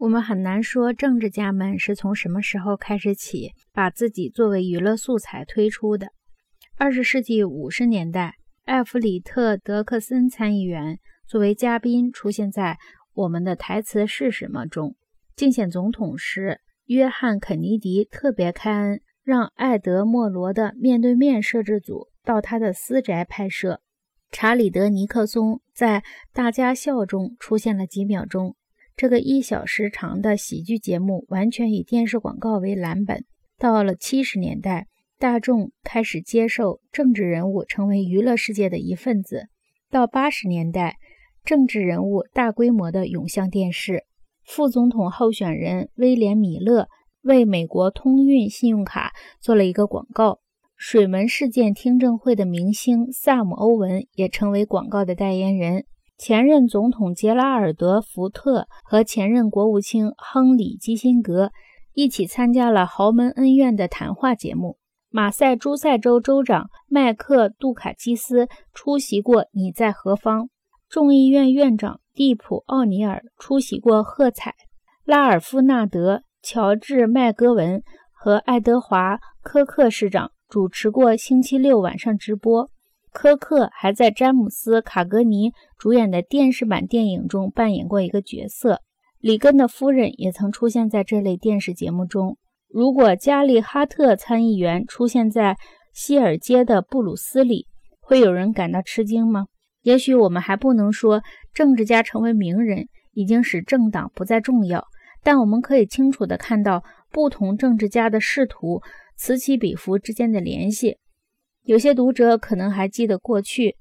我们很难说政治家们是从什么时候开始起把自己作为娱乐素材推出的。二十世纪五十年代，艾弗里特·德克森参议员作为嘉宾出现在《我们的台词是什么》中。竞选总统时，约翰·肯尼迪特别开恩，让艾德·莫罗的面对面摄制组到他的私宅拍摄。查理德·尼克松在《大家笑》中出现了几秒钟。这个一小时长的喜剧节目完全以电视广告为蓝本。到了七十年代，大众开始接受政治人物成为娱乐世界的一份子。到八十年代，政治人物大规模的涌向电视。副总统候选人威廉·米勒为美国通运信用卡做了一个广告。水门事件听证会的明星萨姆·欧文也成为广告的代言人。前任总统杰拉尔德·福特和前任国务卿亨利·基辛格一起参加了豪门恩怨的谈话节目。马赛诸塞州州长麦克·杜卡基斯出席过《你在何方》。众议院院长蒂普·奥尼尔出席过《喝彩》。拉尔夫·纳德、乔治·麦戈文和爱德华·科克市长主持过星期六晚上直播。科克还在詹姆斯·卡格尼主演的电视版电影中扮演过一个角色。里根的夫人也曾出现在这类电视节目中。如果加利哈特参议员出现在希尔街的布鲁斯里，会有人感到吃惊吗？也许我们还不能说政治家成为名人已经使政党不再重要，但我们可以清楚地看到不同政治家的仕途此起彼伏之间的联系。有些读者可能还记得过去，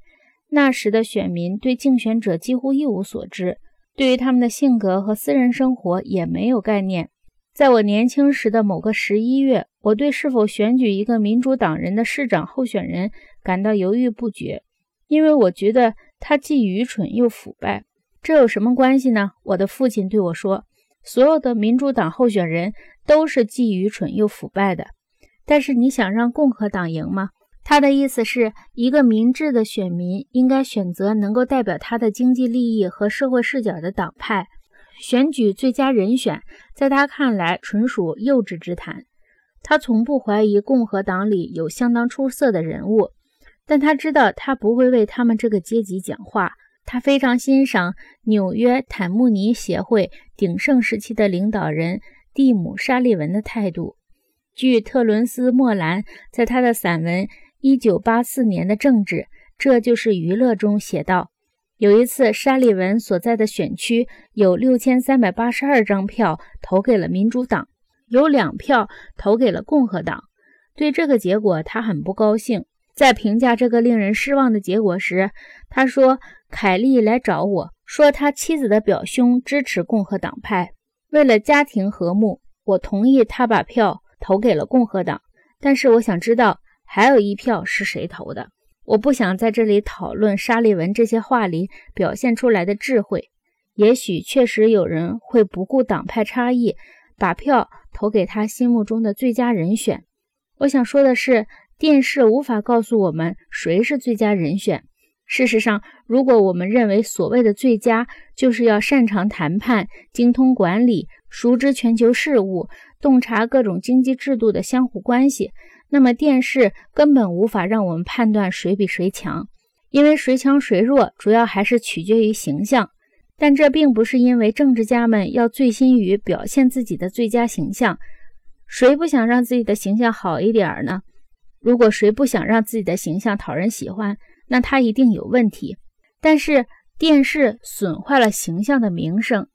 那时的选民对竞选者几乎一无所知，对于他们的性格和私人生活也没有概念。在我年轻时的某个十一月，我对是否选举一个民主党人的市长候选人感到犹豫不决，因为我觉得他既愚蠢又腐败。这有什么关系呢？我的父亲对我说：“所有的民主党候选人都是既愚蠢又腐败的。”但是你想让共和党赢吗？他的意思是一个明智的选民应该选择能够代表他的经济利益和社会视角的党派。选举最佳人选，在他看来纯属幼稚之谈。他从不怀疑共和党里有相当出色的人物，但他知道他不会为他们这个阶级讲话。他非常欣赏纽约坦慕尼协会鼎盛时期的领导人蒂姆·沙利文的态度。据特伦斯·莫兰在他的散文。一九八四年的政治，这就是娱乐中写道：有一次，沙利文所在的选区有六千三百八十二张票投给了民主党，有两票投给了共和党。对这个结果，他很不高兴。在评价这个令人失望的结果时，他说：“凯利来找我说，他妻子的表兄支持共和党派。为了家庭和睦，我同意他把票投给了共和党。但是，我想知道。”还有一票是谁投的？我不想在这里讨论沙利文这些话里表现出来的智慧。也许确实有人会不顾党派差异，把票投给他心目中的最佳人选。我想说的是，电视无法告诉我们谁是最佳人选。事实上，如果我们认为所谓的最佳就是要擅长谈判、精通管理、熟知全球事务、洞察各种经济制度的相互关系，那么电视根本无法让我们判断谁比谁强，因为谁强谁弱主要还是取决于形象。但这并不是因为政治家们要醉心于表现自己的最佳形象。谁不想让自己的形象好一点儿呢？如果谁不想让自己的形象讨人喜欢，那他一定有问题。但是电视损坏了形象的名声，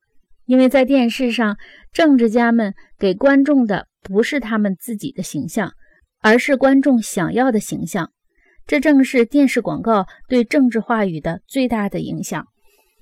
因为在电视上，政治家们给观众的不是他们自己的形象。而是观众想要的形象，这正是电视广告对政治话语的最大的影响。